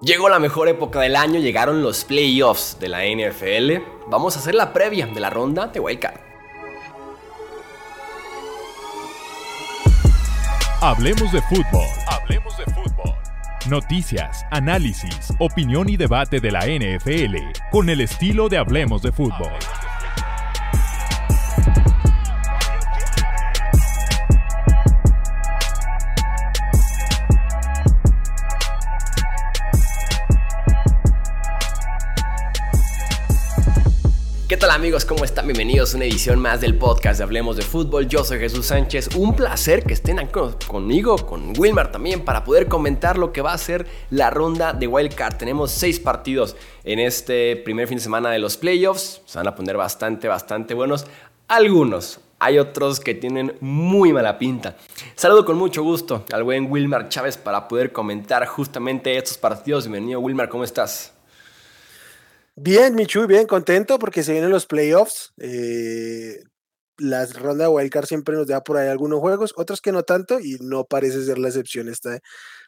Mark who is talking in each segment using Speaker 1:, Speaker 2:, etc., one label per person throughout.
Speaker 1: Llegó la mejor época del año, llegaron los playoffs de la NFL. Vamos a hacer la previa de la ronda de Wildcard.
Speaker 2: Hablemos de fútbol. Hablemos de fútbol. Noticias, análisis, opinión y debate de la NFL con el estilo de Hablemos de fútbol.
Speaker 1: Amigos? ¿Cómo están? Bienvenidos a una edición más del podcast de Hablemos de Fútbol. Yo soy Jesús Sánchez. Un placer que estén conmigo, con Wilmar también, para poder comentar lo que va a ser la ronda de Wildcard. Tenemos seis partidos en este primer fin de semana de los playoffs. Se van a poner bastante, bastante buenos. Algunos, hay otros que tienen muy mala pinta. Saludo con mucho gusto al buen Wilmar Chávez para poder comentar justamente estos partidos. Bienvenido Wilmar, ¿cómo estás?
Speaker 3: Bien, Michu, bien contento porque se vienen los playoffs. Eh, la ronda de Wildcard siempre nos da por ahí algunos juegos, otros que no tanto, y no parece ser la excepción esta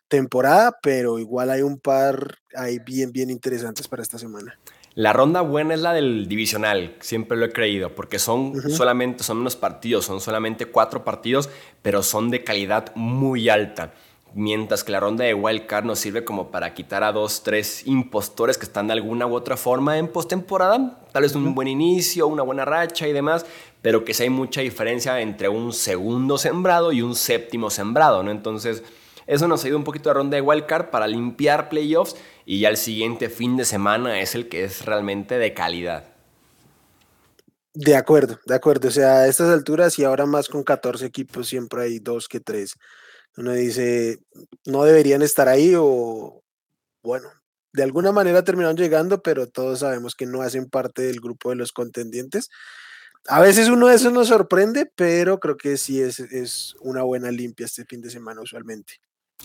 Speaker 3: temporada, pero igual hay un par ahí bien, bien interesantes para esta semana.
Speaker 1: La ronda buena es la del divisional, siempre lo he creído, porque son solamente, son unos partidos, son solamente cuatro partidos, pero son de calidad muy alta mientras que la ronda de Wild Card nos sirve como para quitar a dos, tres impostores que están de alguna u otra forma en postemporada. Tal vez un buen inicio, una buena racha y demás, pero que sí hay mucha diferencia entre un segundo sembrado y un séptimo sembrado, ¿no? Entonces, eso nos ayuda un poquito a ronda de Wild Card para limpiar playoffs y ya el siguiente fin de semana es el que es realmente de calidad.
Speaker 3: De acuerdo, de acuerdo. O sea, a estas alturas y ahora más con 14 equipos, siempre hay dos que tres uno dice, no deberían estar ahí o, bueno, de alguna manera terminaron llegando, pero todos sabemos que no hacen parte del grupo de los contendientes. A veces uno de esos nos sorprende, pero creo que sí es, es una buena limpia este fin de semana usualmente.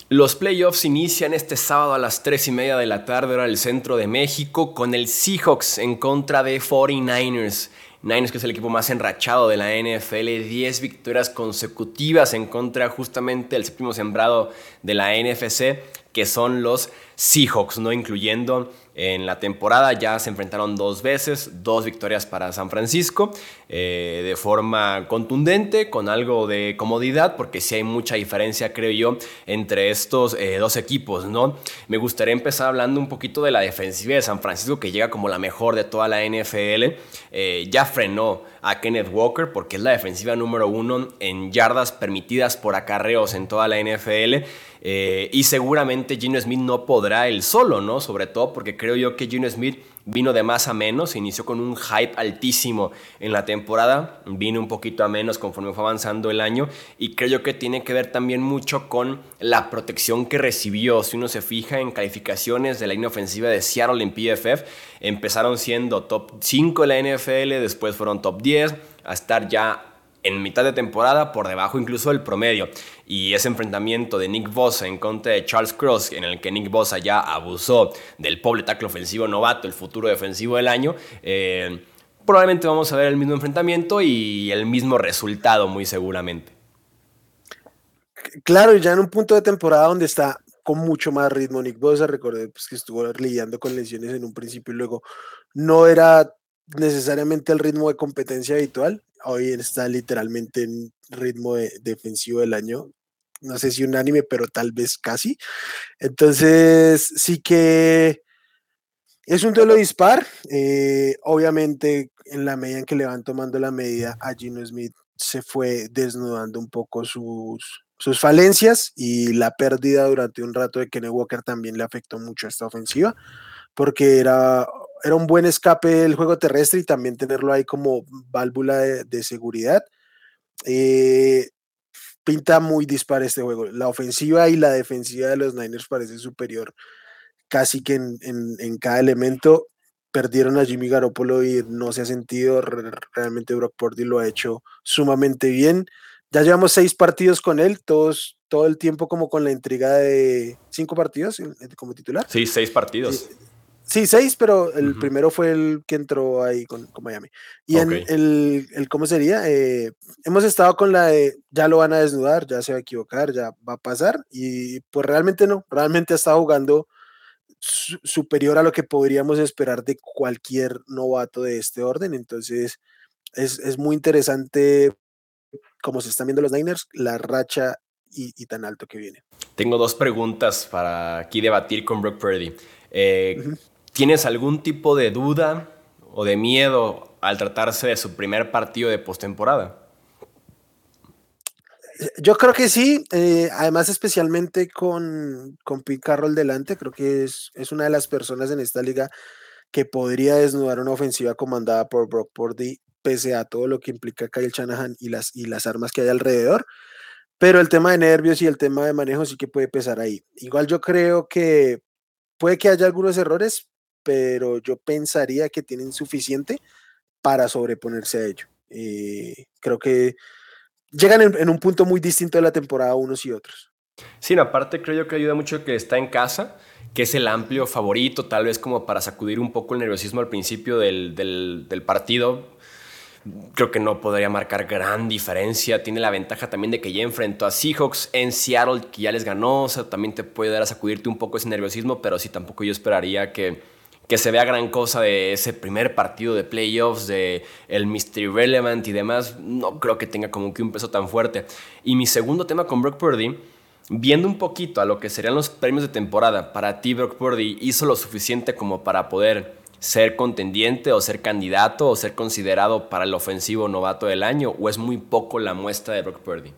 Speaker 1: Los playoffs inician este sábado a las 3 y media de la tarde, hora del centro de México, con el Seahawks en contra de 49ers. Niners, que es el equipo más enrachado de la NFL, 10 victorias consecutivas en contra justamente del séptimo sembrado de la NFC, que son los Seahawks, no incluyendo en la temporada ya se enfrentaron dos veces, dos victorias para San Francisco, eh, de forma contundente, con algo de comodidad, porque sí hay mucha diferencia, creo yo, entre estos eh, dos equipos, ¿no? Me gustaría empezar hablando un poquito de la defensiva de San Francisco, que llega como la mejor de toda la NFL. Eh, ya frenó a Kenneth Walker, porque es la defensiva número uno en yardas permitidas por acarreos en toda la NFL. Y seguramente Gino Smith no podrá él solo, ¿no? Sobre todo porque creo yo que Gino Smith vino de más a menos, inició con un hype altísimo en la temporada, vino un poquito a menos conforme fue avanzando el año y creo yo que tiene que ver también mucho con la protección que recibió. Si uno se fija en calificaciones de la línea ofensiva de Seattle en PFF, empezaron siendo top 5 de la NFL, después fueron top 10, a estar ya en mitad de temporada por debajo incluso del promedio. Y ese enfrentamiento de Nick Bosa en contra de Charles Cross, en el que Nick Bosa ya abusó del pobre tackle ofensivo novato, el futuro defensivo del año, eh, probablemente vamos a ver el mismo enfrentamiento y el mismo resultado muy seguramente.
Speaker 3: Claro, ya en un punto de temporada donde está con mucho más ritmo Nick Bosa, recordé pues, que estuvo lidiando con lesiones en un principio y luego no era necesariamente el ritmo de competencia habitual, hoy está literalmente en ritmo defensivo del año. No sé si unánime, pero tal vez casi. Entonces, sí que es un duelo dispar. Eh, obviamente, en la medida en que le van tomando la medida, a Gino Smith se fue desnudando un poco sus, sus falencias y la pérdida durante un rato de Kenny Walker también le afectó mucho a esta ofensiva, porque era era un buen escape el juego terrestre y también tenerlo ahí como válvula de, seguridad. Eh, pinta muy dispar este juego. La ofensiva y la defensiva de los Niners parece superior casi que en, cada elemento. Perdieron a Jimmy Garoppolo y no se ha sentido. Realmente Brock Purdy lo ha hecho sumamente bien. Ya llevamos seis partidos con él, todos, todo el tiempo como con la intriga de cinco partidos como titular.
Speaker 1: Sí, seis partidos.
Speaker 3: Eh, Sí, seis, pero el primero fue el que entró ahí con, Miami. Y en el, el, ¿cómo sería? Eh, hemos estado con la de, ya lo van a desnudar, ya se va a equivocar, ya va a pasar. Y pues realmente no, realmente ha estado jugando superior a lo que podríamos esperar de cualquier novato de este orden. Entonces, es, es muy interesante como se están viendo los Niners, la racha y, tan alto que viene.
Speaker 1: Tengo dos preguntas para aquí debatir con Brock Purdy. Eh, ¿Tienes algún tipo de duda o de miedo al tratarse de su primer partido de postemporada?
Speaker 3: Yo creo que sí, eh, además especialmente con, con Pete Carroll delante, creo que es, es, una de las personas en esta liga que podría desnudar una ofensiva comandada por Brock Purdy, pese a todo lo que implica Kyle Shanahan y las, y las armas que hay alrededor. Pero el tema de nervios y el tema de manejo sí que puede pesar ahí. Igual yo creo que puede que haya algunos errores, pero yo pensaría que tienen suficiente para sobreponerse a ello. Eh, creo que llegan en, un punto muy distinto de la temporada unos y otros.
Speaker 1: Sí, aparte creo yo que ayuda mucho que está en casa, que es el amplio favorito, tal vez como para sacudir un poco el nerviosismo al principio del, del, del partido creo que no podría marcar gran diferencia. Tiene la ventaja también de que ya enfrentó a Seahawks en Seattle, que ya les ganó. O sea, también te puede dar a sacudirte un poco ese nerviosismo, pero sí tampoco yo esperaría que, que se vea gran cosa de ese primer partido de playoffs, de el Mystery Relevant y demás. No creo que tenga como que un peso tan fuerte. Y mi segundo tema con Brock Purdy, viendo un poquito a lo que serían los premios de temporada, para ti Brock Purdy hizo lo suficiente como para poder ser contendiente o ser candidato o ser considerado para el ofensivo novato del año o es muy poco la muestra de Brock Purdy?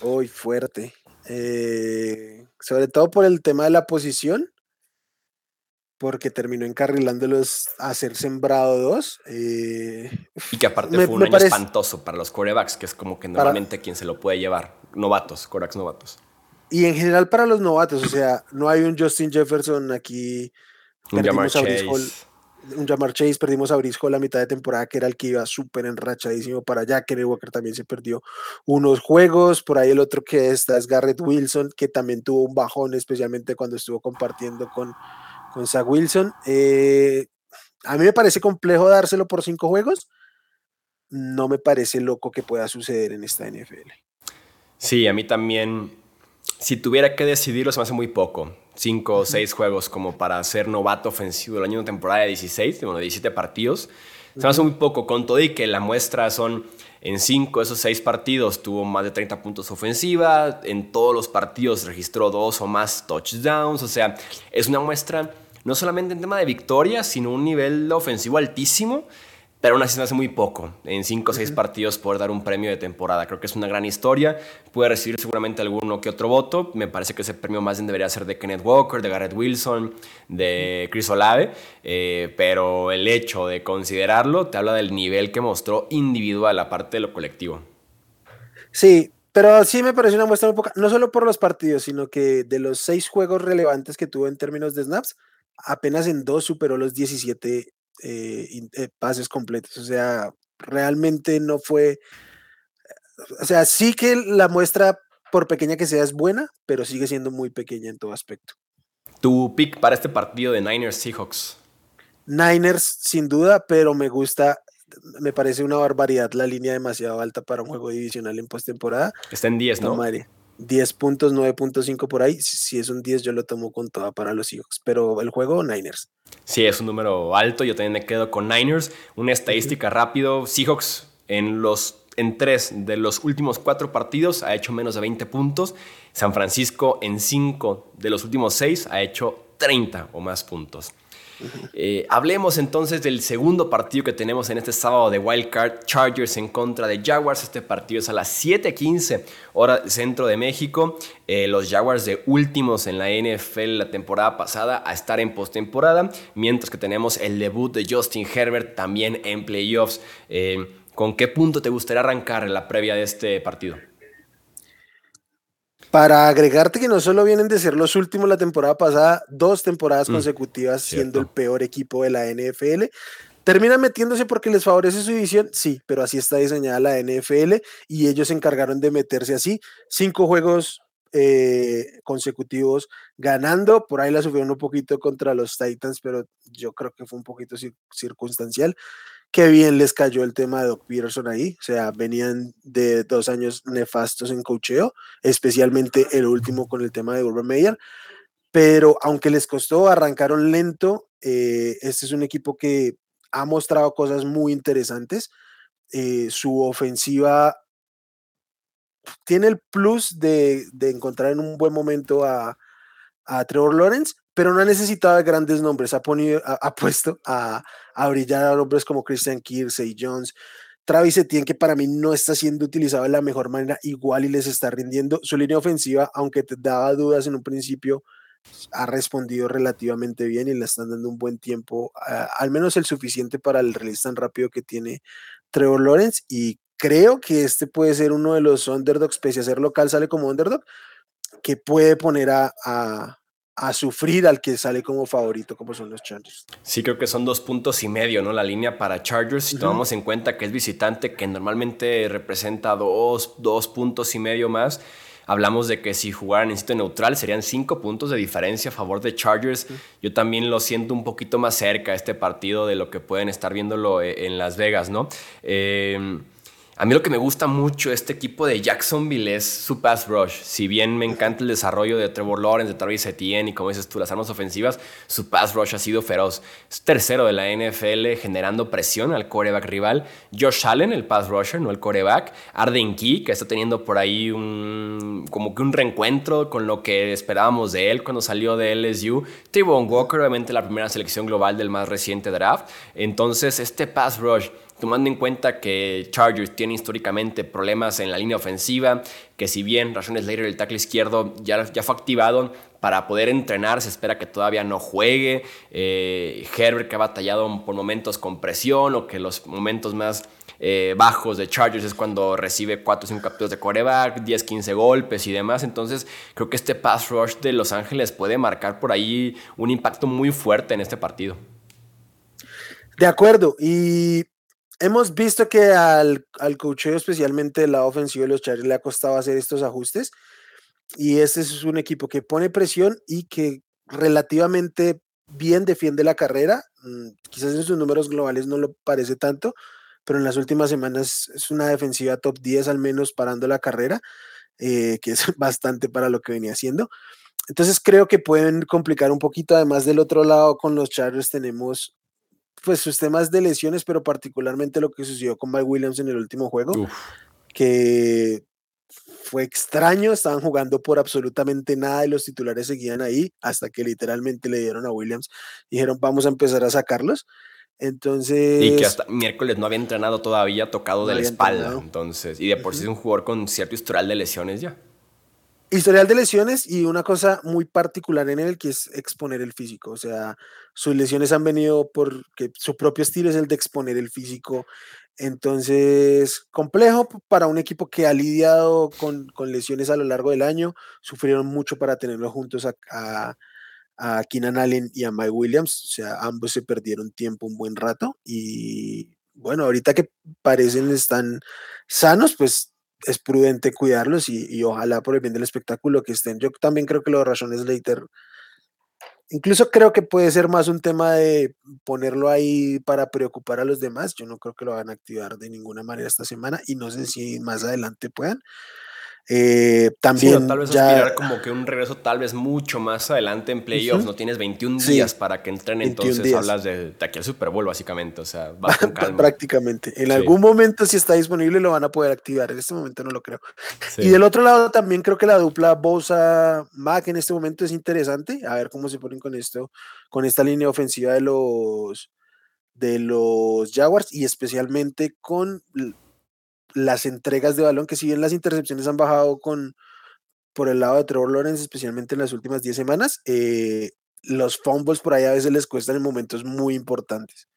Speaker 3: Uy, fuerte. Eh, sobre todo por el tema de la posición, porque terminó encarrilándolos a ser sembrado dos. Eh,
Speaker 1: y que aparte fue un año espantoso para los corebacks, que es como que normalmente quien se lo puede llevar. Novatos, corebacks novatos.
Speaker 3: Y en general para los novatos, o sea, no hay un Justin Jefferson aquí
Speaker 1: un Jamar Chase.
Speaker 3: un Jamar Chase, perdimos a Briscoe la mitad de temporada, que era el que iba súper enrachadísimo para allá. Kenny Walker también se perdió unos juegos. Por ahí el otro que está es Garrett Wilson, que también tuvo un bajón, especialmente cuando estuvo compartiendo con, con Zach Wilson. Eh, a mí me parece complejo dárselo por cinco juegos. No me parece loco que pueda suceder en esta NFL.
Speaker 1: Sí, a mí también. Si tuviera que decidirlo, se me hace muy poco cinco o seis juegos como para ser novato ofensivo el año de temporada de 16, bueno, 17 partidos. Se me hace muy poco con todo y que la muestra son en cinco de esos seis partidos tuvo más de 30 puntos ofensiva, en todos los partidos registró dos o más touchdowns, o sea, es una muestra no solamente en tema de victoria, sino un nivel ofensivo altísimo pero aún así se hace muy poco. En 5 o 6 partidos poder dar un premio de temporada. Creo que es una gran historia. Puede recibir seguramente alguno que otro voto. Me parece que ese premio más bien debería ser de Kenneth Walker, de Garrett Wilson, de Chris Olave. Eh, pero el hecho de considerarlo te habla del nivel que mostró individual, aparte de lo colectivo.
Speaker 3: Sí, pero sí me parece una muestra muy poca, no solo por los partidos, sino que de los seis juegos relevantes que tuvo en términos de snaps, apenas en dos superó los 17 eh, eh, pases completos. O sea, realmente no fue. O sea, sí que la muestra, por pequeña que sea, es buena, pero sigue siendo muy pequeña en todo aspecto.
Speaker 1: Tu pick para este partido de Niners Seahawks.
Speaker 3: Niners, sin duda, pero me gusta, me parece una barbaridad la línea demasiado alta para un juego divisional en postemporada.
Speaker 1: Está en 10, ¿no?
Speaker 3: 10 puntos, 9.5 por ahí. Si es un 10, yo lo tomo con toda para los Seahawks. Pero el juego, Niners.
Speaker 1: Sí, es un número alto. Yo también me quedo con Niners. Una estadística rápido. Seahawks en los en tres de los últimos cuatro partidos ha hecho menos de 20 puntos. San Francisco en cinco de los últimos seis ha hecho 30 o más puntos. Eh, hablemos entonces del segundo partido que tenemos en este sábado de Wildcard Chargers en contra de Jaguars. Este partido es a las 7:15 hora centro de México. Eh, los Jaguars de últimos en la NFL la temporada pasada a estar en postemporada, mientras que tenemos el debut de Justin Herbert también en playoffs. Eh, ¿Con qué punto te gustaría arrancar en la previa de este partido?
Speaker 3: Para agregarte que no solo vienen de ser los últimos la temporada pasada, dos temporadas mm, consecutivas siendo el peor equipo de la NFL. ¿Terminan metiéndose porque les favorece su división? Sí, pero así está diseñada la NFL y ellos se encargaron de meterse así. Cinco juegos eh, consecutivos ganando. Por ahí la sufrieron un poquito contra los Titans, pero yo creo que fue un poquito circunstancial. Qué bien les cayó el tema de Doc Peterson ahí. O sea, venían de dos años nefastos en cocheo, especialmente el último con el tema de Urban Meyer. pero aunque les costó, arrancaron lento. Eh, este es un equipo que ha mostrado cosas muy interesantes. Eh, su ofensiva tiene el plus de, encontrar en un buen momento a, Trevor Lawrence, pero no ha necesitado de grandes nombres. Ha, ha, puesto a, brillar a hombres como Christian Kirksey Jones. Travis Etienne, que para mí no está siendo utilizado de la mejor manera, igual y les está rindiendo. Su línea ofensiva, aunque te daba dudas en un principio, ha respondido relativamente bien y le están dando un buen tiempo, al menos el suficiente para el release tan rápido que tiene Trevor Lawrence. Y creo que este puede ser uno de los underdogs, pese a ser local, sale como underdog, que puede poner a, a, sufrir al que sale como favorito, como son los Chargers.
Speaker 1: Sí, creo que son dos puntos y medio, ¿no? La línea para Chargers, si tomamos en cuenta que es visitante, que normalmente representa dos, dos puntos y medio más. Hablamos de que si jugaran en sitio neutral serían cinco puntos de diferencia a favor de Chargers. Yo también lo siento un poquito más cerca este partido de lo que pueden estar viéndolo eh, en Las Vegas, ¿no? Eh, a mí lo que me gusta mucho este equipo de Jacksonville es su pass rush. Si bien me encanta el desarrollo de Trevor Lawrence, de Travis Etienne y como dices tú, las armas ofensivas, su pass rush ha sido feroz. Es tercero de la NFL generando presión al coreback rival. Josh Allen, el pass rusher, no el coreback. Arden Key, que está teniendo por ahí un, como que un reencuentro con lo que esperábamos de él cuando salió de LSU. Tavon Walker, obviamente la primera selección global del más reciente draft. Entonces, este pass rush tomando en cuenta que Chargers tiene históricamente problemas en la línea ofensiva, que si bien Rashawn Slater, el tackle izquierdo, ya, ya fue activado para poder entrenar, se espera que todavía no juegue, eh, Herbert que ha batallado por momentos con presión o que los momentos más eh, bajos de Chargers es cuando recibe 4 o 5 capturas de coreback, 10, 15 golpes y demás. Entonces creo que este pass rush de Los Ángeles puede marcar por ahí un impacto muy fuerte en este partido.
Speaker 3: De acuerdo, y hemos visto que al, al especialmente la ofensiva de los Chargers, le ha costado hacer estos ajustes. Y este es un equipo que pone presión y que relativamente bien defiende la carrera. Mm, quizás en sus números globales no lo parece tanto, pero en las últimas semanas es una defensiva top 10 al menos parando la carrera, eh, que es bastante para lo que venía haciendo. Entonces creo que pueden complicar un poquito. Además del otro lado con los Chargers tenemos pues sus temas de lesiones, pero particularmente lo que sucedió con Mike Williams en el último juego, que fue extraño, estaban jugando por absolutamente nada y los titulares seguían ahí hasta que literalmente le dieron a Williams dijeron vamos a empezar a sacarlos. Entonces.
Speaker 1: Y que hasta miércoles no había entrenado todavía, tocado de la espalda. Entonces, y de por sí es un jugador con cierto historial de lesiones ya.
Speaker 3: Historial de lesiones y una cosa muy particular en él que es exponer el físico. O sea, sus lesiones han venido porque su propio estilo es el de exponer el físico. Entonces, complejo para un equipo que ha lidiado con, lesiones a lo largo del año. Sufrieron mucho para tenerlo juntos a, a, a Keenan Allen y a Mike Williams. O sea, ambos se perdieron tiempo un buen rato. Y bueno, ahorita que parecen están sanos, pues es prudente cuidarlos y, ojalá por el bien del espectáculo que estén. Yo también creo que los razones Slater, incluso creo que puede ser más un tema de ponerlo ahí para preocupar a los demás. Yo no creo que lo van a activar de ninguna manera esta semana y no sé si más adelante puedan. Eh, también
Speaker 1: tal vez ya, como que un regreso tal vez mucho más adelante en playoffs, no tienes 21 días para que entren, entonces hablas de, aquí al Super Bowl básicamente, o sea,
Speaker 3: va con calma. Prácticamente, en algún momento si está disponible lo van a poder activar, en este momento no lo creo. Y del otro lado también creo que la dupla Bosa Mac en este momento es interesante, a ver cómo se ponen con esto, con esta línea ofensiva de los de los Jaguars y especialmente con las entregas de balón, que si bien las intercepciones han bajado con por el lado de Trevor Lawrence, especialmente en las últimas 10 semanas, eh, los fumbles por ahí a veces les cuestan en momentos muy importantes.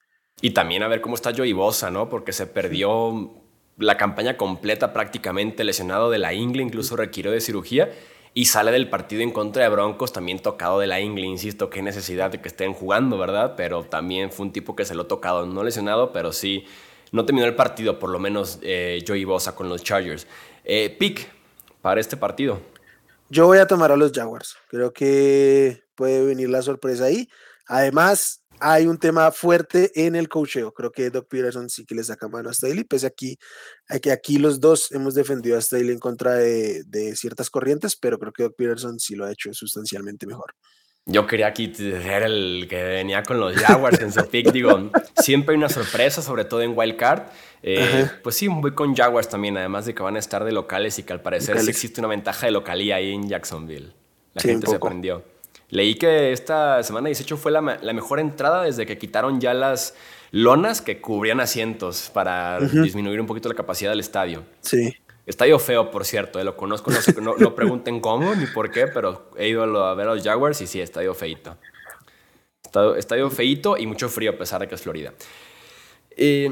Speaker 1: Y también a ver cómo está Joey Bosa, ¿no? Porque se perdió la campaña completa prácticamente lesionado de la ingle, incluso requirió de cirugía y sale del partido en contra de Broncos también tocado de la ingle, insisto, qué necesidad de que estén jugando, ¿verdad? Pero también fue un tipo que se lo ha tocado, no lesionado, pero sí no terminó el partido, por lo menos eh, Joey Bosa con los Chargers. Eh, pick para este partido.
Speaker 3: Yo voy a tomar a los Jaguars. Creo que puede venir la sorpresa ahí. Además, hay un tema fuerte en el cocheo. Creo que Doc Peterson sí que le saca mano a Staley, pese aquí, a que aquí los dos hemos defendido a Staley en contra de, de, ciertas corrientes, pero creo que Doc Peterson sí lo ha hecho sustancialmente mejor.
Speaker 1: Yo quería aquí ser el que venía con los Jaguars en su pick. Digo, siempre hay una sorpresa, sobre todo en Wild Card. Eh, pues sí, voy con Jaguars también, además de que van a estar de locales y que al parecer sí existe una ventaja de localía ahí en Jacksonville. La gente se aprendió. Leí que esta semana 18 fue la, mejor entrada desde que quitaron ya las lonas que cubrían asientos para disminuir un poquito la capacidad del estadio.
Speaker 3: Sí.
Speaker 1: Estadio feo, por cierto, eh, lo conozco, no, no, pregunten cómo ni por qué, pero he ido a ver a los Jaguars y sí, estadio feito. Estadio, estadio feito y mucho frío a pesar de que es Florida. Eh,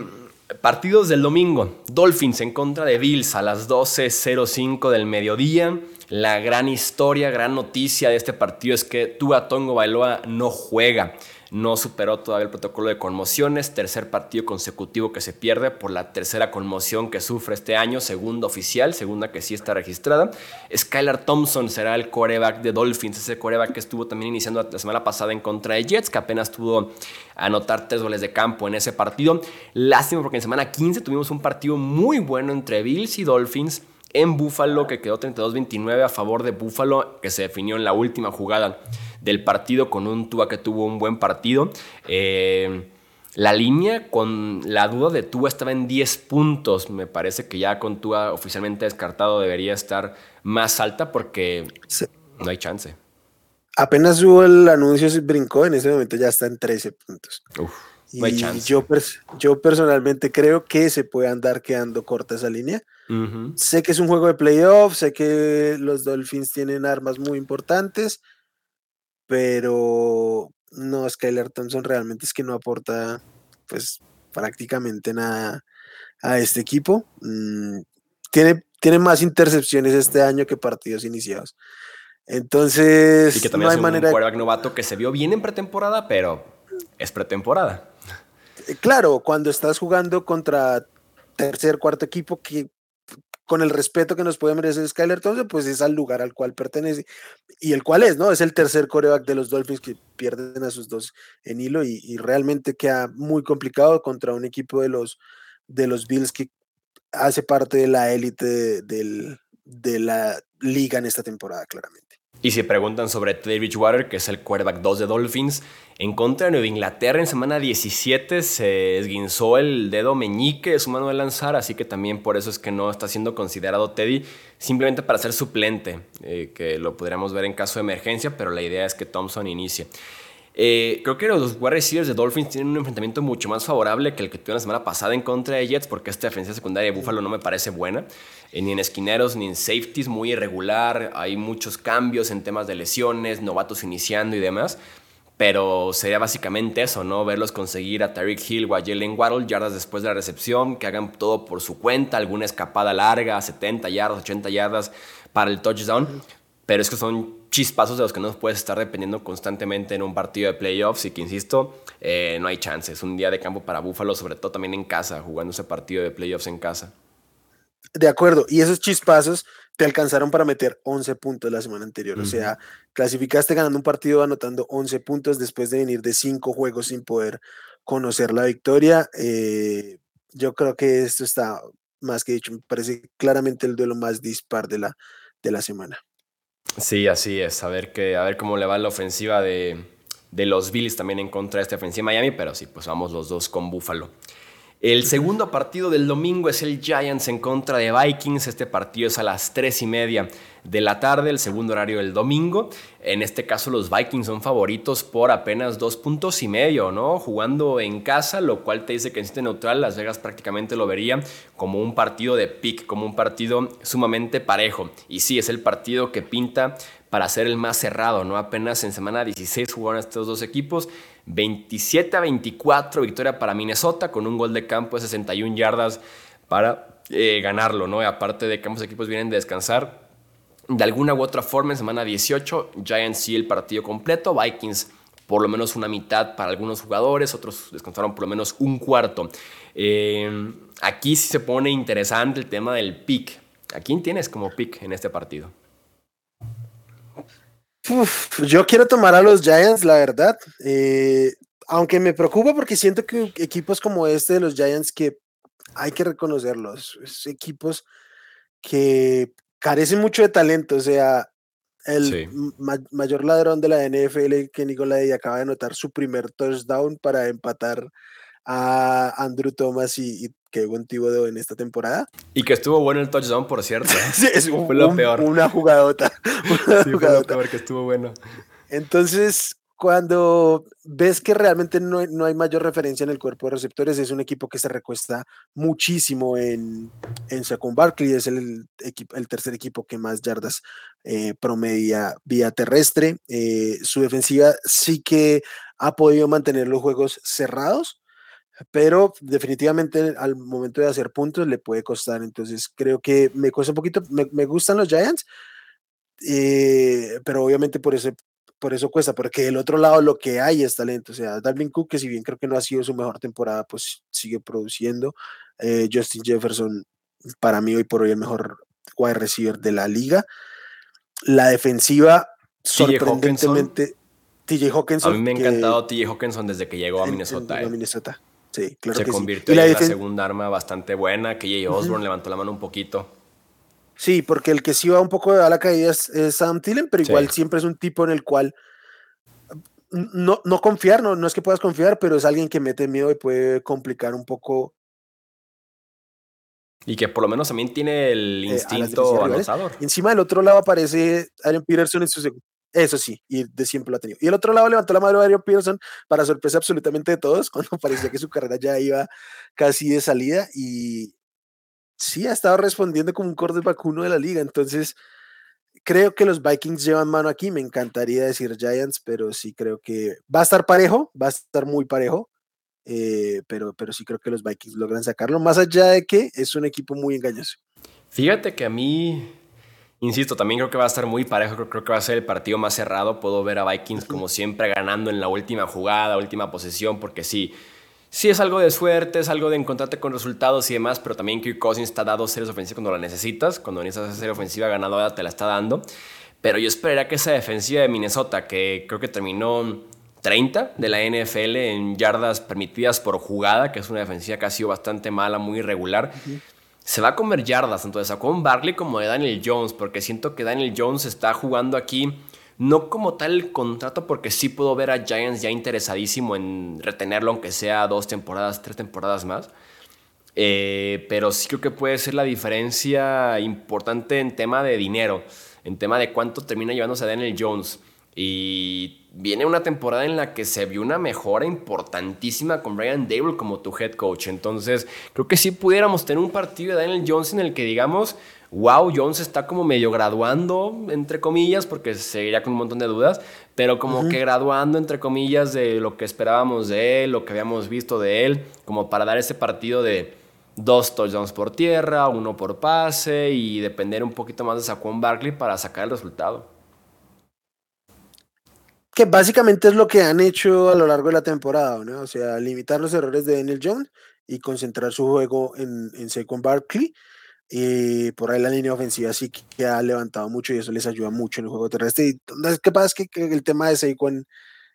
Speaker 1: partidos del domingo. Dolphins en contra de Bills a las 12.05 del mediodía. La gran historia, gran noticia de este partido es que Tua Tongo Bailoa no juega no superó todavía el protocolo de conmociones, tercer partido consecutivo que se pierde por la tercera conmoción que sufre este año, segunda oficial, segunda que sí está registrada. Skylar Thompson será el coreback de Dolphins, ese coreback que estuvo también iniciando la semana pasada en contra de Jets, que apenas tuvo a anotar tres goles de campo en ese partido. Lástima porque en semana 15 tuvimos un partido muy bueno entre Bills y Dolphins en Buffalo, que quedó 32-29 a favor de Buffalo, que se definió en la última jugada del partido con un Tua que tuvo un buen partido. Eh, la línea con la duda de Tua estaba en 10 puntos. Me parece que ya con Tua oficialmente descartado debería estar más alta porque no hay chance.
Speaker 3: Apenas hubo el anuncio, se brincó, en ese momento ya está en 13 puntos. no hay chance. Yo, yo personalmente creo que se puede andar quedando corta esa línea. Sé que es un juego de playoff, sé que los Dolphins tienen armas muy importantes, pero no, Skyler Thompson realmente es que no aporta pues prácticamente nada a este equipo. Mm, tiene, tiene más intercepciones este año que partidos iniciados. Entonces,
Speaker 1: y que también no hay manera un quarterback novato que se vio bien en pretemporada, pero es pretemporada.
Speaker 3: Eh, claro, cuando estás jugando contra tercer, cuarto equipo que con el respeto que nos puede merecer Skyler Thompson, pues es al lugar al cual pertenece y el cual es, ¿no? Es el tercer coreback de los Dolphins que pierden a sus dos en hilo y, realmente queda muy complicado contra un equipo de los, de los Bills que hace parte de la élite de la liga en esta temporada, claramente.
Speaker 1: Y si preguntan sobre Teddy Bridgewater, que es el quarterback 2 de Dolphins, en contra de Nueva Inglaterra en semana 17 se esguinzó el dedo meñique de su mano de lanzar, así que también por eso es que no está siendo considerado Teddy, simplemente para ser suplente, eh, que lo podríamos ver en caso de emergencia, pero la idea es que Thompson inicie. Eh, creo que los wide receivers de Dolphins tienen un enfrentamiento mucho más favorable que el que tuvieron la semana pasada en contra de Jets, porque esta defensa secundaria de Buffalo no me parece buena, eh, ni en esquineros ni en safeties, muy irregular. Hay muchos cambios en temas de lesiones, novatos iniciando y demás. Pero sería básicamente eso, ¿no? Verlos conseguir a Tariq Hill o a Jalen Waddle yardas después de la recepción, que hagan todo por su cuenta, alguna escapada larga, 70 yardas, 80 yardas para el touchdown. Pero es que son chispazos de los que no puedes estar dependiendo constantemente en un partido de playoffs y que, insisto, eh, no hay chance. Es un día de campo para Búfalo, sobre todo también en casa, jugando ese partido de playoffs en casa.
Speaker 3: De acuerdo, y esos chispazos te alcanzaron para meter 11 puntos la semana anterior. O sea, clasificaste ganando un partido anotando 11 puntos después de venir de 5 juegos sin poder conocer la victoria. Eh, yo creo que esto está más que dicho, me parece claramente el duelo más dispar de la, de la semana.
Speaker 1: Sí, así es. A ver, que, a ver cómo le va la ofensiva de, de los Bills también en contra de esta ofensiva de Miami, pero sí, pues vamos los dos con Buffalo. El segundo partido del domingo es el Giants en contra de Vikings. Este partido es a las 3 y media de la tarde, el segundo horario del domingo. En este caso, los Vikings son favoritos por apenas dos puntos y medio, ¿no? Jugando en casa, lo cual te dice que en sitio neutral, Las Vegas prácticamente lo vería como un partido de pick, como un partido sumamente parejo. Y sí, es el partido que pinta para ser el más cerrado, ¿no? Apenas en semana 16 jugaron estos dos equipos. 27 a 24, victoria para Minnesota con un gol de campo de 61 yardas para eh, ganarlo, ¿no? aparte de que ambos equipos vienen de descansar, de alguna u otra forma en semana 18, Giants sí el partido completo, Vikings por lo menos una mitad para algunos jugadores, otros descansaron por lo menos un cuarto. Eh, aquí sí se pone interesante el tema del pick. ¿A quién tienes como pick en este partido?
Speaker 3: Yo quiero tomar a los Giants, la verdad. Eh, aunque me preocupa porque siento que equipos como este de los Giants que hay que reconocerlos, equipos que carecen mucho de talento, o sea, el mayor ladrón de la NFL, Kenny Golladay, acaba de anotar su primer touchdown para empatar a Andrew Thomas y, y Kevin Thibodeau en esta temporada.
Speaker 1: Y que estuvo bueno el touchdown, por cierto.
Speaker 3: sí, es fue lo peor. Una jugadota. Una
Speaker 1: sí, jugadota. Fue lo peor que estuvo bueno.
Speaker 3: Entonces, cuando ves que realmente no no hay, mayor referencia en el cuerpo de receptores, es un equipo que se recuesta muchísimo en, en Saquon Barkley, es el, equipo, el tercer equipo que más yardas eh, promedia vía terrestre. Eh, su defensiva sí que ha podido mantener los juegos cerrados, pero definitivamente al momento de hacer puntos le puede costar. Entonces creo que me cuesta un poquito, me, me gustan los Giants, eh, pero obviamente por ese por eso cuesta, porque del otro lado lo que hay es talento. O sea, Dalvin Cook, que si bien creo que no ha sido su mejor temporada, pues sigue produciendo. Eh, Justin Jefferson, para mí hoy por hoy el mejor wide receiver de la liga. La defensiva, sorprendentemente, TJ Hawkinson.
Speaker 1: A mí me ha encantado TJ Hawkinson desde que llegó a Minnesota.
Speaker 3: a Minnesota. Sí, claro
Speaker 1: Se convirtió en la, segunda arma bastante buena, que Jay Osborne levantó la mano un poquito.
Speaker 3: Sí, porque el que sí va un poco a la caída es, Sam Tillen, pero igual siempre es un tipo en el cual no, no confiar, no, no es que puedas confiar, pero es alguien que mete miedo y puede complicar un poco.
Speaker 1: Y que por lo menos también tiene el eh, instinto anotador.
Speaker 3: Encima del otro lado aparece Aaron Peterson en su segundo. Eso sí, y de siempre lo ha tenido. Y el otro lado levantó la mano Aaron Peterson para sorpresa absolutamente de todos, cuando parecía que su carrera ya iba casi de salida. Y, sí ha estado respondiendo como un corte vacuno de la liga. Entonces, creo que los Vikings llevan mano aquí. Me encantaría decir Giants, pero sí creo que va a estar parejo, va a estar muy parejo. Eh, pero, pero sí creo que los Vikings logran sacarlo, más allá de que es un equipo muy engañoso.
Speaker 1: Fíjate que a mí, insisto, también creo que va a estar muy parejo, creo, creo que va a ser el partido más cerrado. Puedo ver a Vikings como siempre ganando en la última jugada, última posesión, porque sí, sí es algo de suerte, es algo de encontrarte con resultados y demás, pero también Kirk Cousins está dando series ofensivas cuando la necesitas, cuando necesitas hacer ofensiva ganadora te la está dando. Pero yo esperaría que esa defensiva de Minnesota, que creo que terminó 30 de la NFL en yardas permitidas por jugada, que es una defensiva que ha sido bastante mala, muy irregular, se va a comer yardas, entonces con Barkley como de Daniel Jones, porque siento que Daniel Jones está jugando aquí no como tal el contrato, porque sí puedo ver a Giants ya interesadísimo en retenerlo, aunque sea dos temporadas, tres temporadas más. Eh, pero sí creo que puede ser la diferencia importante en tema de dinero, en tema de cuánto termina llevándose Daniel Jones. Y viene una temporada en la que se vio una mejora importantísima con Brian Dable como tu head coach. Entonces, creo que sí pudiéramos tener un partido de Daniel Jones en el que digamos, wow, Jones está como medio graduando, entre comillas, porque seguiría con un montón de dudas, pero como que graduando, entre comillas, de lo que esperábamos de él, lo que habíamos visto de él, como para dar ese partido de dos touchdowns por tierra, uno por pase y depender un poquito más de Saquon Barkley para sacar el resultado.
Speaker 3: Que básicamente es lo que han hecho a lo largo de la temporada, ¿no? O sea, limitar los errores de Daniel Jones y concentrar su juego en, en Saquon Barkley y por ahí la línea ofensiva sí que ha levantado mucho y eso les ayuda mucho en el juego terrestre. Y ¿Qué pasa? Es que, el tema de Saquon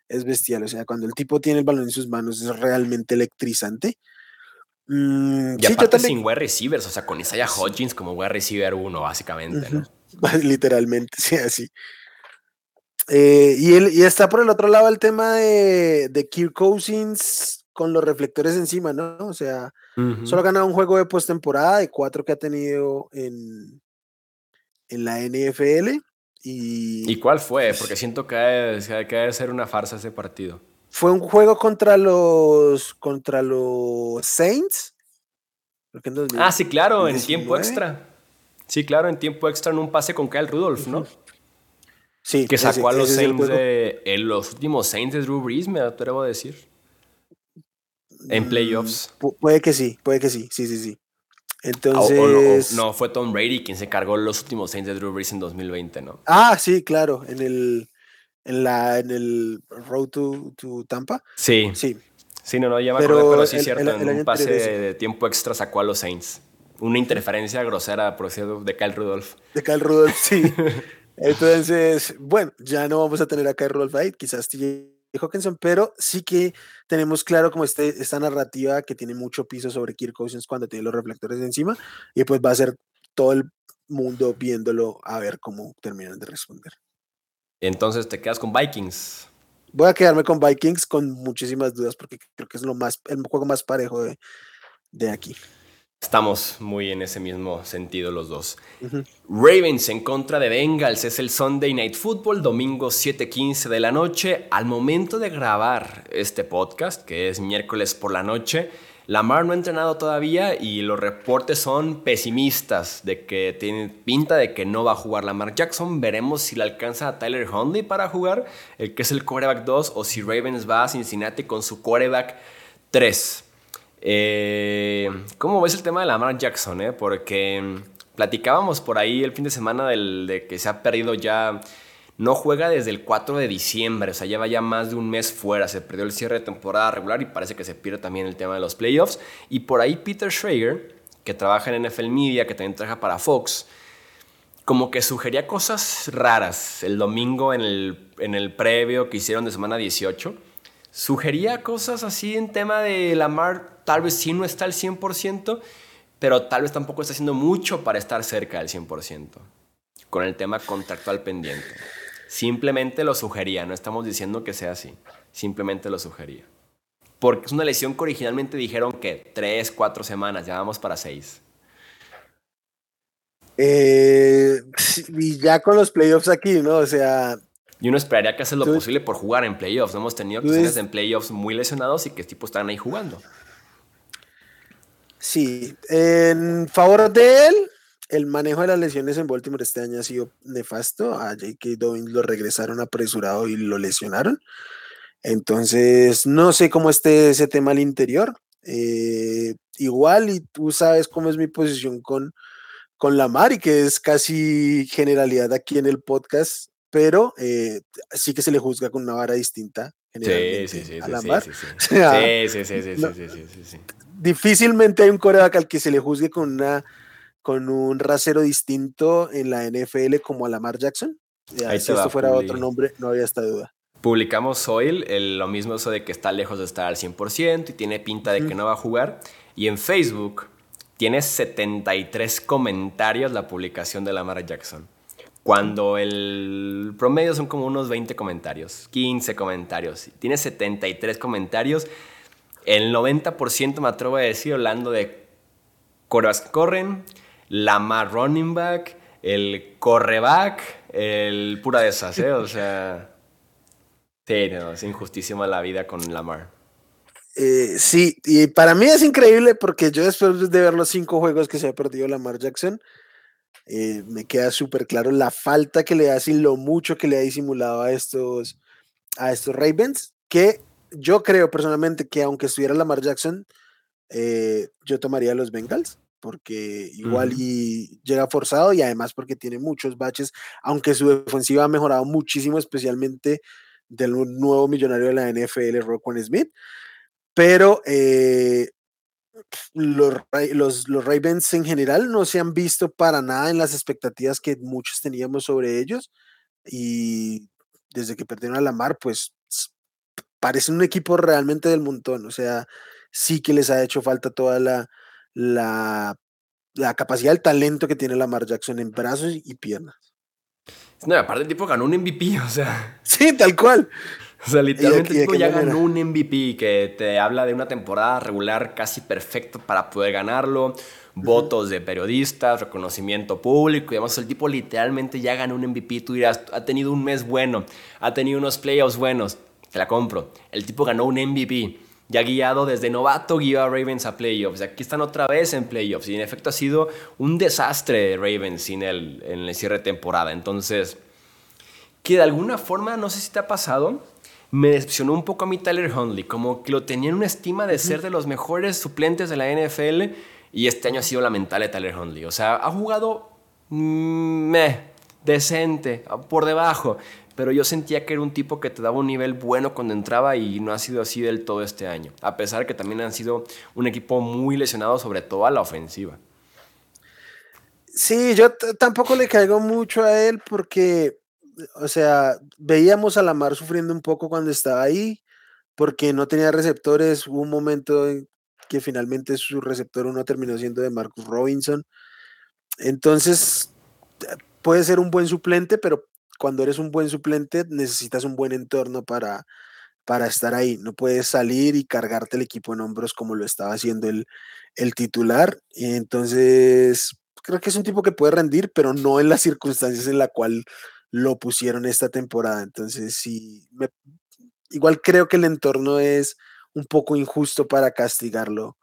Speaker 3: es bestial. O sea, cuando el tipo tiene el balón en sus manos es realmente electrizante.
Speaker 1: Mm, y aparte sin wide receivers, o sea, con Isaiah Hodgins como wide receiver uno, básicamente,
Speaker 3: Literalmente, sí, así. Eh, y, él, y está por el otro lado el tema de, de Kirk Cousins con los reflectores encima, ¿no? O sea, solo ha ganado un juego de postemporada de cuatro que ha tenido en, en la NFL. Y,
Speaker 1: ¿Y cuál fue? Porque siento que debe, que ser una farsa ese partido.
Speaker 3: Fue un juego contra los contra los Saints.
Speaker 1: ah, sí, claro, en tiempo extra. Sí, claro, en tiempo extra en un pase con Kyle Rudolph, ¿no? Sí. Que sacó a los Saints de, en los últimos Saints de Drew Brees, me atrevo a decir. En playoffs.
Speaker 3: Mm, puede que sí, puede que sí, sí, sí, sí. Entonces.
Speaker 1: no, fue Tom Brady quien se cargó los últimos Saints de Drew Brees en 2020, ¿no?
Speaker 3: Ah, sí, claro, en el, en la, en el Road to, Tampa.
Speaker 1: Sí. Sí. Sí, no, no, ya me pero, pero sí es cierto, en un pase de tiempo extra sacó a los Saints. Una interferencia grosera, por cierto, de Kyle Rudolph.
Speaker 3: De Kyle Rudolph, sí. Entonces, bueno, ya no vamos a tener a Kyle Rudolph ahí, quizás Hawkinson, pero sí que tenemos claro como este, esta narrativa que tiene mucho piso sobre Kirk Cousins cuando tiene los reflectores encima y pues va a ser todo el mundo viéndolo a ver cómo terminan de responder.
Speaker 1: Entonces te quedas con Vikings.
Speaker 3: Voy a quedarme con Vikings con muchísimas dudas porque creo que es lo más, el juego más parejo de, de aquí.
Speaker 1: Estamos muy en ese mismo sentido los dos. Ravens en contra de Bengals es el Sunday Night Football, domingo 7:15 de la noche. Al momento de grabar este podcast, que es miércoles por la noche, Lamar no ha entrenado todavía y los reportes son pesimistas de que tiene pinta de que no va a jugar Lamar Jackson. Veremos si le alcanza a Tyler Hundley para jugar, el que es el quarterback 2, o si Ravens va a Cincinnati con su quarterback 3. Eh, ¿Cómo ves el tema de Lamar Jackson? Eh? Porque platicábamos por ahí el fin de semana del, de que se ha perdido ya. No juega desde el 4 de diciembre, o sea, lleva ya más de un mes fuera. Se perdió el cierre de temporada regular y parece que se pierde también el tema de los playoffs. Y por ahí Peter Schrager, que trabaja en NFL Media, que también trabaja para Fox, como que sugería cosas raras el domingo en el, en el previo que hicieron de semana 18 sugería cosas así en tema de Lamar, tal vez sí no está al 100%, pero tal vez tampoco está haciendo mucho para estar cerca del 100%, con el tema contractual pendiente. Simplemente lo sugería, no estamos diciendo que sea así, simplemente lo sugería. Porque es una lesión que originalmente dijeron que 3, 4 semanas, ya vamos para 6.
Speaker 3: Eh, y ya con los playoffs aquí, ¿no? O sea,
Speaker 1: y uno esperaría que hace lo posible por jugar en playoffs. hemos tenido opciones en playoffs muy lesionados y que tipo están ahí jugando.
Speaker 3: Sí, en favor de él, el manejo de las lesiones en Baltimore este año ha sido nefasto. A J.K. Dobbins lo regresaron apresurado y lo lesionaron. Entonces, no sé cómo esté ese tema al interior. Eh, igual, y tú sabes cómo es mi posición con, con Lamar y que es casi generalidad aquí en el podcast pero eh, sí que se le juzga con una vara distinta. Sí, sí, sí, a Lamar. Sí, sí, sí, sí, sí, Difícilmente hay un coreback al que se le juzgue con una con un rasero distinto en la NFL como a Lamar Jackson. si esto fuera otro nombre, no había esta duda.
Speaker 1: Publicamos hoy lo mismo eso de que está lejos de estar al 100% y tiene pinta de que no va a jugar. Y en Facebook tiene 73 comentarios la publicación de Lamar Jackson. Cuando el promedio son como unos 20 comentarios, 15 comentarios. Tiene 73 comentarios. El 90% me atrevo a decir hablando de corebacks que corren, Lamar running back, el correback, el pura de esas, ¿eh? O sea, sí, no, es injustísima la vida con Lamar.
Speaker 3: Eh, sí, y para mí es increíble porque yo después de ver los cinco juegos que se ha perdido Lamar Jackson, eh, me queda súper claro la falta que le hace y lo mucho que le ha disimulado a estos, a estos Ravens, que yo creo personalmente que aunque estuviera Lamar Jackson, eh, yo tomaría los Bengals, porque igual y llega forzado y además porque tiene muchos baches, aunque su defensiva ha mejorado muchísimo, especialmente del nuevo millonario de la NFL, Roquan Smith. Pero eh, los, los, los, Ravens en general no se han visto para nada en las expectativas que muchos teníamos sobre ellos. Y desde que perdieron a la mar, pues parece un equipo realmente del montón. O sea, sí que les ha hecho falta toda la, la, la capacidad, el talento que tiene Lamar Jackson en brazos y piernas.
Speaker 1: No, aparte el tipo ganó un MVP, o sea.
Speaker 3: Sí, tal cual.
Speaker 1: O sea, literalmente el tipo ya ganó un MVP que te habla de una temporada regular casi perfecta para poder ganarlo. Votos de periodistas, reconocimiento público y además el tipo literalmente ya ganó un MVP. Tú dirás, ha tenido un mes bueno, ha tenido unos playoffs buenos. Te la compro. El tipo ganó un MVP. Ya guiado desde novato, guió a Ravens a playoffs. Aquí están otra vez en playoffs. Y en efecto ha sido un desastre Ravens sin el, en el cierre de temporada. Entonces, que de alguna forma, no sé si te ha pasado, me decepcionó un poco a mí Tyler Hundley, como que lo tenía en una estima de ser de los mejores suplentes de la NFL y este año ha sido lamentable Tyler Hundley. O sea, ha jugado mm, decente, por debajo, pero yo sentía que era un tipo que te daba un nivel bueno cuando entraba y no ha sido así del todo este año, a pesar que también han sido un equipo muy lesionado, sobre todo a la ofensiva.
Speaker 3: Sí, yo tampoco le caigo mucho a él porque o sea, veíamos a Lamar sufriendo un poco cuando estaba ahí, porque no tenía receptores. Hubo un momento en que finalmente su receptor uno terminó siendo de Marcus Robinson. Entonces, puede ser un buen suplente, pero cuando eres un buen suplente necesitas un buen entorno para, para estar ahí. No puedes salir y cargarte el equipo en hombros como lo estaba haciendo el, el titular. Y entonces, creo que es un tipo que puede rendir, pero no en las circunstancias en la cual lo pusieron esta temporada. Entonces, sí, igual creo que el entorno es un poco injusto para castigarlo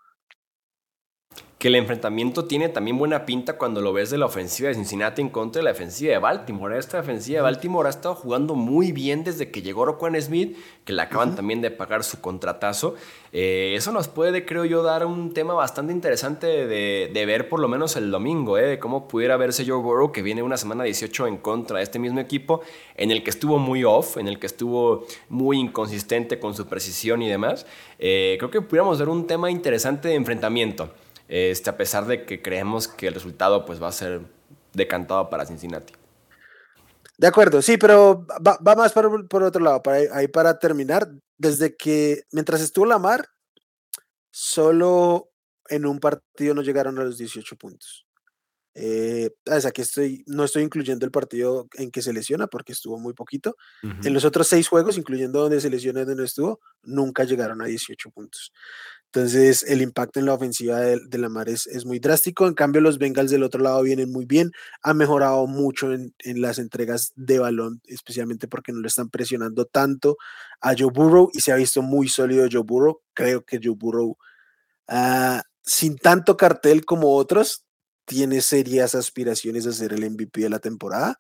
Speaker 1: que el enfrentamiento tiene también buena pinta cuando lo ves de la ofensiva de Cincinnati en contra de la defensiva de Baltimore. Esta ofensiva de Baltimore ha estado jugando muy bien desde que llegó Roquan Smith, que le acaban también de pagar su contratazo. Eh, eso nos puede, creo yo, dar un tema bastante interesante de, ver por lo menos el domingo, eh, de cómo pudiera verse Joe Burrow, que viene una semana 18 en contra de este mismo equipo, en el que estuvo muy off, en el que estuvo muy inconsistente con su precisión y demás. Eh, creo que pudiéramos ver un tema interesante de enfrentamiento este, a pesar de que creemos que el resultado pues, va a ser decantado para Cincinnati.
Speaker 3: De acuerdo, sí, pero va, más por, por, otro lado, para, ahí para terminar, desde que mientras estuvo Lamar, solo en un partido no llegaron a los 18 puntos. Eh, aquí estoy, no estoy incluyendo el partido en que se lesiona porque estuvo muy poquito. En los otros seis juegos, incluyendo donde se lesiona y donde no estuvo, nunca llegaron a 18 puntos. Entonces, el impacto en la ofensiva de, la es, muy drástico. En cambio, los Bengals del otro lado vienen muy bien. Ha mejorado mucho en, las entregas de balón, especialmente porque no le están presionando tanto a Joe Burrow y se ha visto muy sólido Joe Burrow. Creo que Joe Burrow, ah, sin tanto cartel como otros, tiene serias aspiraciones a ser el MVP de la temporada.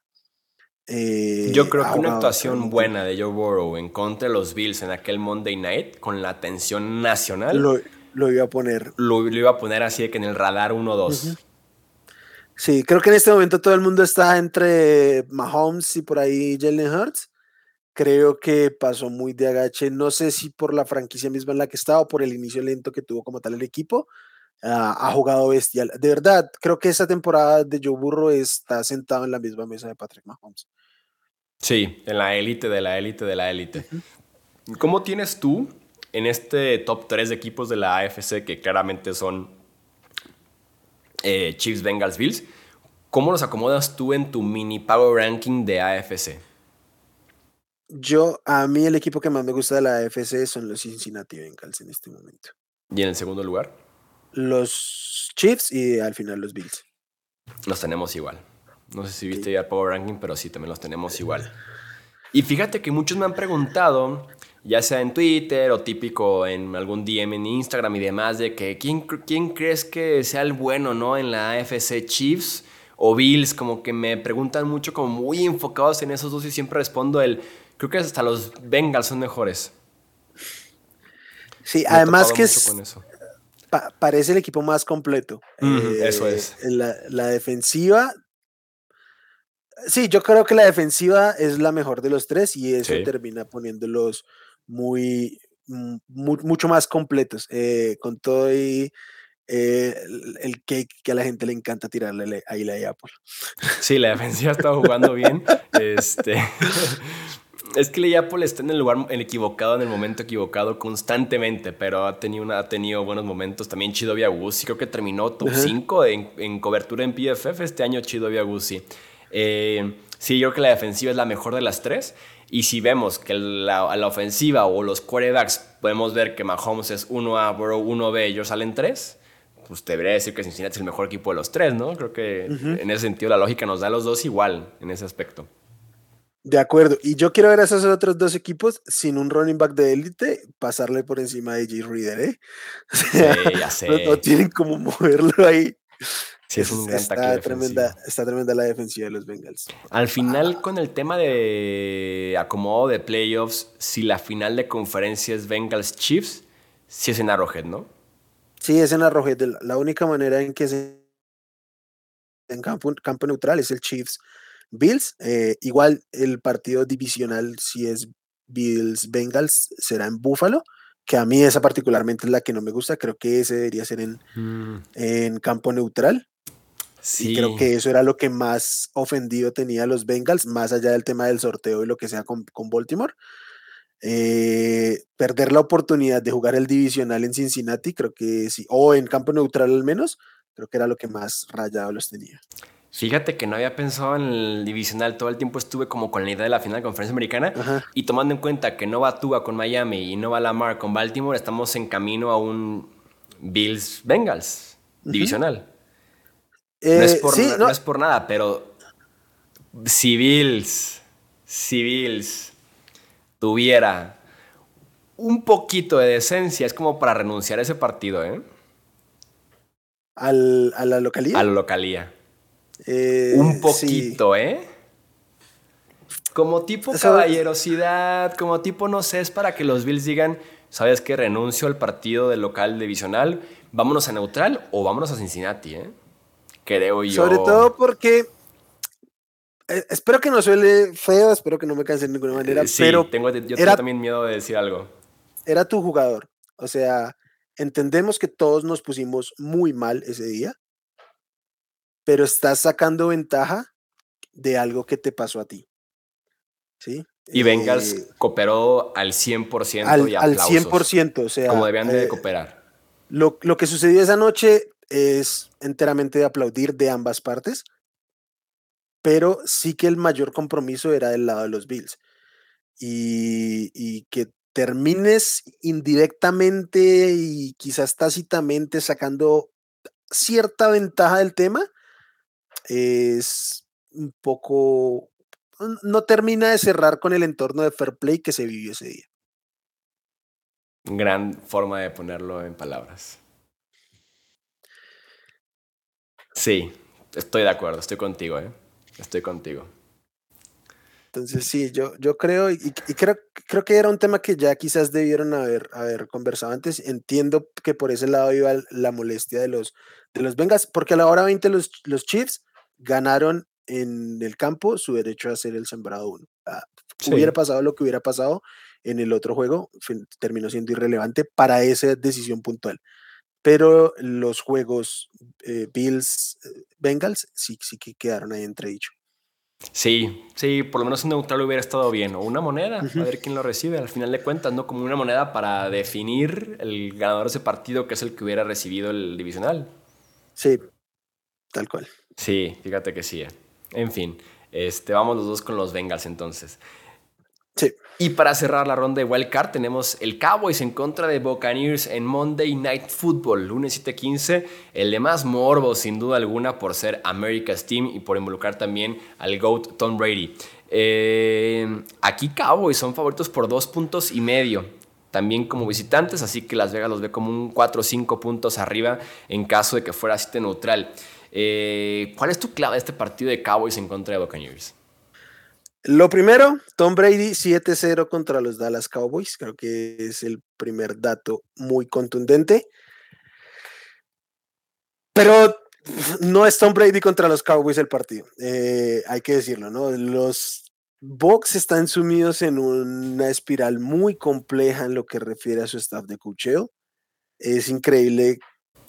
Speaker 1: Eh, Yo creo que una actuación buena de Joe Burrow en contra de los Bills en aquel Monday night con la atención nacional.
Speaker 3: Lo, iba a poner.
Speaker 1: Lo, iba a poner así de que en el radar 1-2.
Speaker 3: Sí, creo que en este momento todo el mundo está entre Mahomes y por ahí Jalen Hurts. Creo que pasó muy de agache. No sé si por la franquicia misma en la que estaba o por el inicio lento que tuvo como tal el equipo. Ah, ha jugado bestial. De verdad, creo que esa temporada de Joe Burrow está sentado en la misma mesa de Patrick Mahomes.
Speaker 1: Sí, en la élite de la élite de la élite. ¿Cómo tienes tú en este top 3 de equipos de la AFC que claramente son eh, Chiefs, Bengals, Bills? ¿Cómo los acomodas tú en tu mini power ranking de AFC?
Speaker 3: Yo, a mí el equipo que más me gusta de la AFC son los Cincinnati Bengals en este momento.
Speaker 1: ¿Y en el segundo lugar?
Speaker 3: Los Chiefs y al final los Bills.
Speaker 1: Los tenemos igual. No sé si viste ya el Power Ranking, pero sí, también los tenemos igual. Y fíjate que muchos me han preguntado, ya sea en Twitter o típico en algún DM en Instagram y demás, de que ¿quién, quién crees que sea el bueno, ¿no? En la AFC Chiefs o Bills, como que me preguntan mucho, como muy enfocados en esos dos y siempre respondo el, creo que hasta los Bengals son mejores.
Speaker 3: Sí, además que es, parece el equipo más completo.
Speaker 1: eso es.
Speaker 3: Eh, la, la, defensiva Sí, yo creo que la defensiva es la mejor de los tres y eso termina poniéndolos muy, mm, mucho más completos. Eh, con todo y eh, el, cake que a la gente le encanta tirarle ahí la Apple.
Speaker 1: Sí, la defensiva está jugando bien. este. Es que Apple está en el lugar equivocado, en el momento equivocado constantemente, pero ha tenido, una, ha tenido buenos momentos. También Chido Viagusi, creo que terminó top 5 en, en, cobertura en PFF este año Chido Viagusi. Eh, sí, yo creo que la defensiva es la mejor de las tres. Y si vemos que la, la ofensiva o los quarterbacks podemos ver que Mahomes es 1A, Burrow 1B, ellos salen 3, pues te debería decir que Cincinnati es el mejor equipo de los tres, ¿no? Creo que en ese sentido la lógica nos da a los dos igual en ese aspecto.
Speaker 3: De acuerdo. Y yo quiero ver a esos otros dos equipos sin un running back de élite pasarle por encima de J. Reader, ¿eh?
Speaker 1: sí, ya sé.
Speaker 3: no, tienen como moverlo ahí.
Speaker 1: Sí, es un
Speaker 3: está, tremenda, está tremenda la defensiva de los Bengals.
Speaker 1: Al final, con el tema de acomodo de playoffs, si la final de conferencia es Bengals Chiefs, sí es en Arrowhead, ¿no?
Speaker 3: Sí, es en Arrowhead. La única manera en que es en campo, campo neutral es el Chiefs Bills. Eh, igual el partido divisional, si es Bills Bengals, será en Buffalo que a mí esa particularmente es la que no me gusta, creo que ese debería ser en, mm. en campo neutral. Sí. creo que eso era lo que más ofendido tenía a los Bengals, más allá del tema del sorteo y lo que sea con, con Baltimore. Eh, perder la oportunidad de jugar el divisional en Cincinnati, creo que sí, o en campo neutral al menos, creo que era lo que más rayado los tenía.
Speaker 1: Fíjate que no había pensado en el divisional. Todo el tiempo estuve como con la idea de la final de conferencia americana. Y tomando en cuenta que no va Tua con Miami y no va Lamar con Baltimore, estamos en camino a un Bills Bengals divisional. no, es eh, por no. es por nada, pero si Bills, si Bills tuviera un poquito de decencia, es como para renunciar a ese partido, ¿eh?
Speaker 3: ¿Al, ¿A la localía?
Speaker 1: A la localía. Eh, un poquito, ¿eh? Como tipo caballerosidad, como tipo, no sé, es para que los Bills digan, ¿sabes qué? Renuncio al partido del local divisional, vámonos a neutral o vámonos a Cincinnati, ¿eh? Creo yo.
Speaker 3: Sobre todo porque eh, espero que no suele feo, espero que no me canse de ninguna manera, sí, pero
Speaker 1: tengo, yo tengo también miedo de decir algo.
Speaker 3: Era tu jugador, o sea, entendemos que todos nos pusimos muy mal ese día, pero estás sacando ventaja de algo que te pasó a ti. ¿Sí?
Speaker 1: Y Bengals eh, cooperó al 100%
Speaker 3: al,
Speaker 1: y
Speaker 3: al 100%, o sea.
Speaker 1: Como debían de
Speaker 3: eh,
Speaker 1: cooperar.
Speaker 3: Lo, lo, que sucedió esa noche es enteramente de aplaudir de ambas partes, pero sí que el mayor compromiso era del lado de los Bills. Y, y que termines indirectamente y quizás tácitamente sacando cierta ventaja del tema, es un poco, no termina de cerrar con el entorno de fair play que se vivió ese día.
Speaker 1: Gran forma de ponerlo en palabras. Sí, estoy de acuerdo, estoy contigo, ¿eh? Estoy contigo.
Speaker 3: Entonces sí, yo, yo creo, y, creo, creo que era un tema que ya quizás debieron haber, haber conversado antes. Entiendo que por ese lado iba la molestia de los, de los Vengas, porque a la hora 20 los, los Chiefs ganaron en el campo su derecho a ser el sembrado uno. Ah, hubiera pasado lo que hubiera pasado en el otro juego, terminó siendo irrelevante para esa decisión puntual. Pero los juegos eh, Bills, eh, Bengals, sí, sí que quedaron ahí entredicho.
Speaker 1: Sí, sí, por lo menos un neutral hubiera estado bien. O una moneda, a ver quién lo recibe. Al final de cuentas, ¿no? Como una moneda para definir el ganador de ese partido, que es el que hubiera recibido el divisional.
Speaker 3: Sí, tal cual.
Speaker 1: Sí, fíjate que sí. Eh. En fin, este, vamos los dos con los Bengals entonces.
Speaker 3: Sí.
Speaker 1: Y para cerrar la ronda de Wild Card tenemos el Cowboys en contra de Buccaneers en Monday Night Football, lunes 7-15. El de más morbo, sin duda alguna, por ser America's Team y por involucrar también al GOAT Tom Brady. Eh, aquí Cowboys son favoritos por dos puntos y medio. También como visitantes, así que Las Vegas los ve como un 4 o 5 puntos arriba en caso de que fuera así neutral. Eh, ¿Cuál es tu clave de este partido de Cowboys en contra de Buccaneers?
Speaker 3: Lo primero, Tom Brady 7-0 contra los Dallas Cowboys. Creo que es el primer dato muy contundente. Pero no es Tom Brady contra los Cowboys el partido. Eh, hay que decirlo, ¿no? Los Bucks están sumidos en una espiral muy compleja en lo que refiere a su staff de cocheo. Es increíble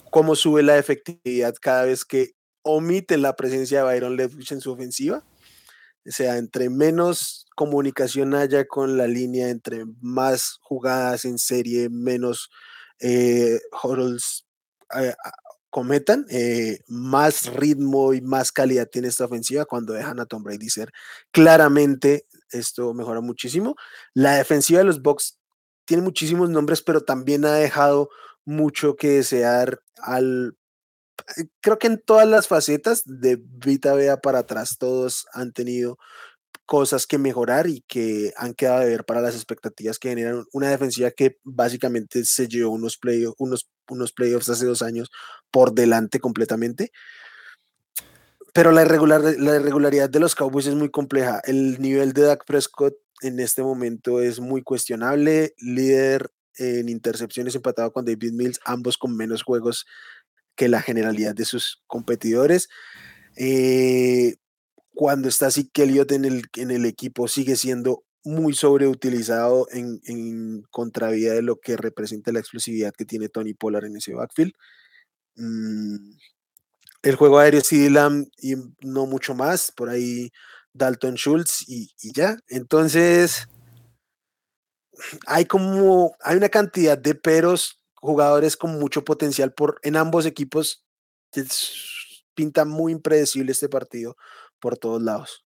Speaker 3: cómo sube la efectividad cada vez que omiten la presencia de Byron Leftwich en su ofensiva. O sea, entre menos comunicación haya con la línea, entre más jugadas en serie, menos eh, eh cometan, eh, más ritmo y más calidad tiene esta ofensiva cuando dejan a Tom Brady ser. Claramente esto mejora muchísimo. La defensiva de los Bucks tiene muchísimos nombres, pero también ha dejado mucho que desear al eh, creo que en todas las facetas de Vita Vea para atrás todos han tenido cosas que mejorar y que han quedado de ver para las expectativas que generan una defensiva que básicamente se llevó unos, play, unos, unos playoffs hace dos años por delante completamente. Pero la, irregular, la irregularidad de los Cowboys es muy compleja. El nivel de Dak Prescott en este momento es muy cuestionable. Líder en intercepciones empatado con David Mills, ambos con menos juegos que la generalidad de sus competidores. Eh, cuando está así Elliott en el, en el equipo sigue siendo muy sobreutilizado en, en contravía de lo que representa la explosividad que tiene Tony Pollard en ese backfield. Mm, el juego aéreo sí Lamb y no mucho más, por ahí Dalton Schultz y, ya. Entonces, hay como, hay una cantidad de peros jugadores con mucho potencial por, en ambos equipos. pinta muy impredecible este partido por todos lados.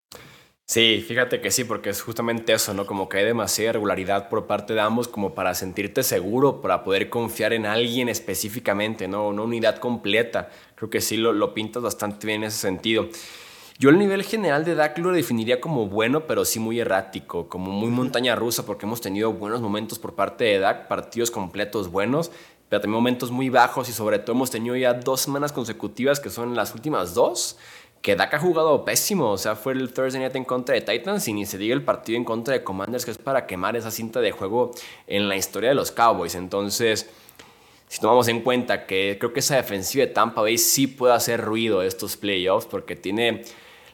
Speaker 1: Sí, fíjate que sí, porque es justamente eso, ¿no? Como que hay demasiada regularidad por parte de ambos como para sentirte seguro, para poder confiar en alguien específicamente, ¿no? Una unidad completa. Creo que sí lo, lo pintas bastante bien en ese sentido. Yo el nivel general de Dak lo definiría como bueno, pero sí muy errático, como muy montaña rusa, porque hemos tenido buenos momentos por parte de Dak, partidos completos buenos, pero también momentos muy bajos y sobre todo hemos tenido ya dos semanas consecutivas, que son las últimas dos, que Dak ha jugado pésimo. O sea, fue el Thursday Night en contra de Titans y ni se diga el partido en contra de Commanders, que es para quemar esa cinta de juego en la historia de los Cowboys. Entonces, si tomamos en cuenta que creo que esa defensiva de Tampa Bay sí puede hacer ruido estos playoffs, porque tiene